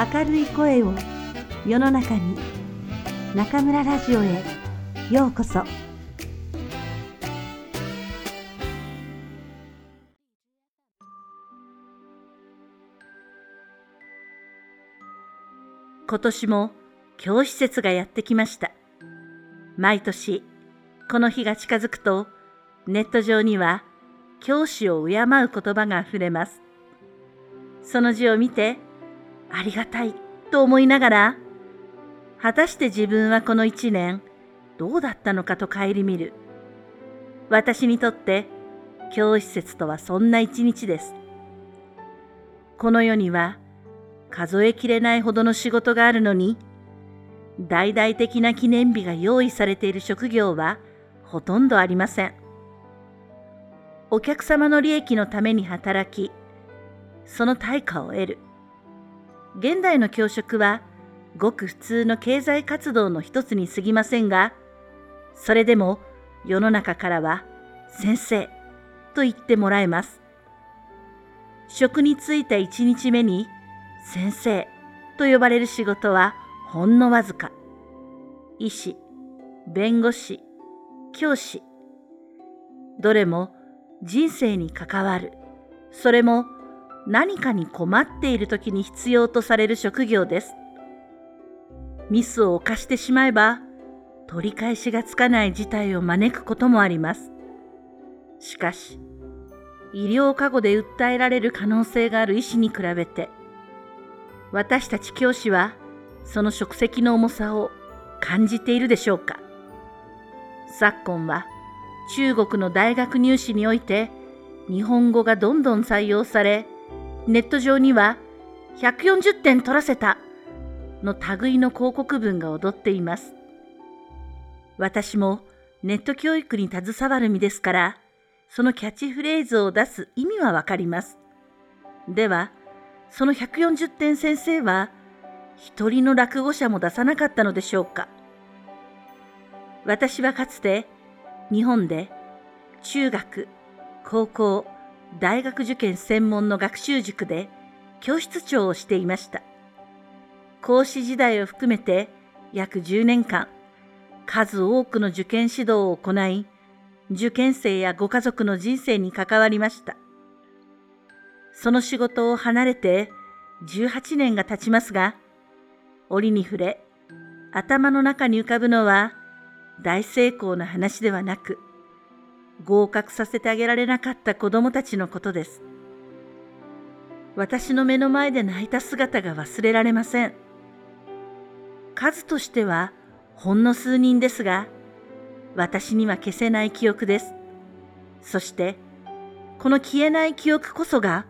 明るい声を世の中に中村ラジオへようこそ。今年も教師節がやってきました。毎年この日が近づくとネット上には教師を敬う言葉があふれます。その字を見てありがたいと思いながら、果たして自分はこの一年どうだったのかと顧みる。私にとって教師説とはそんな一日です。この世には数えきれないほどの仕事があるのに、大々的な記念日が用意されている職業はほとんどありません。お客様の利益のために働き、その対価を得る。現代の教職はごく普通の経済活動の一つに過ぎませんが、それでも世の中からは先生と言ってもらえます。職に就いた一日目に先生と呼ばれる仕事はほんのわずか。医師、弁護士、教師。どれも人生に関わる。それも何かに困っている時に必要とされる職業です。ミスを犯してしまえば取り返しがつかない事態を招くこともあります。しかし、医療過誤で訴えられる可能性がある医師に比べて、私たち教師はその職責の重さを感じているでしょうか昨今は中国の大学入試において日本語がどんどん採用され、ネット上には140点取らせたの類の広告文が踊っています。私もネット教育に携わる身ですから、そのキャッチフレーズを出す意味はわかります。では、その140点先生は、一人の落語者も出さなかったのでしょうか。私はかつて、日本で中学、高校、大学受験専門の学習塾で教室長をしていました。講師時代を含めて約10年間、数多くの受験指導を行い、受験生やご家族の人生に関わりました。その仕事を離れて18年が経ちますが、折に触れ、頭の中に浮かぶのは大成功の話ではなく、合格させてあげられなかった子供たちのことです。私の目の前で泣いた姿が忘れられません。数としてはほんの数人ですが、私には消せない記憶です。そして、この消えない記憶こそが、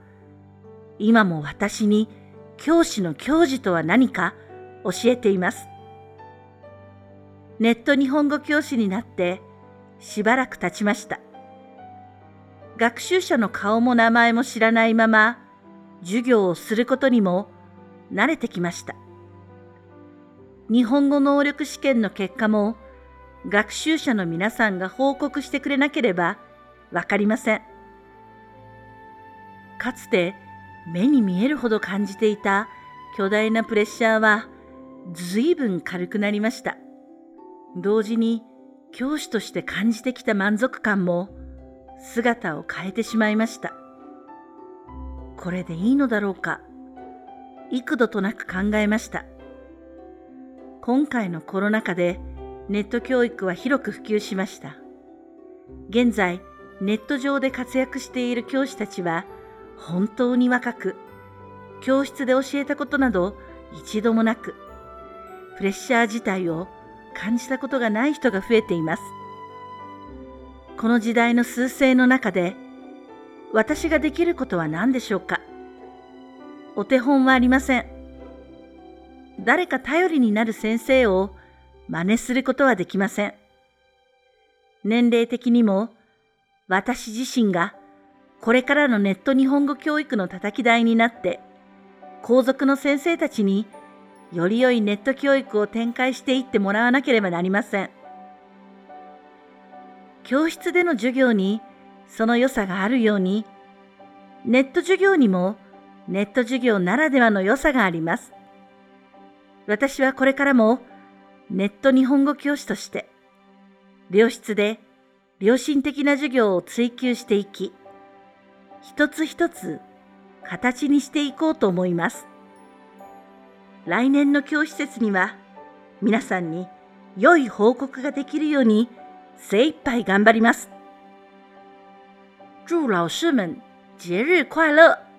今も私に教師の教授とは何か教えています。ネット日本語教師になってしばらく経ちました。学習者の顔も名前も知らないまま授業をすることにも慣れてきました。日本語能力試験の結果も学習者の皆さんが報告してくれなければわかりません。かつて目に見えるほど感じていた巨大なプレッシャーは随分軽くなりました。同時に教師として感じてきた満足感も姿を変えてしまいました。これでいいのだろうか幾度となく考えました。今回のコロナ禍でネット教育は広く普及しました。現在、ネット上で活躍している教師たちは本当に若く、教室で教えたことなど一度もなく、プレッシャー自体を感じたことがない人が増えています。この時代の趨勢の中で、私ができることは何でしょうか？お手本はありません。誰か頼りになる先生を真似することはできません。年齢的にも私自身がこれからのネット日本語教育の叩き台になって皇族の先生たちにより良いネット教育を展開していってもらわなければなりません。教室での授業にその良さがあるように、ネット授業にもネット授業ならではの良さがあります。私はこれからもネット日本語教師として良質で良心的な授業を追求していき一つ一つ形にしていこうと思います来年の教師節には皆さんに良い報告ができるように精一杯頑張ります祝老师们节日快乐！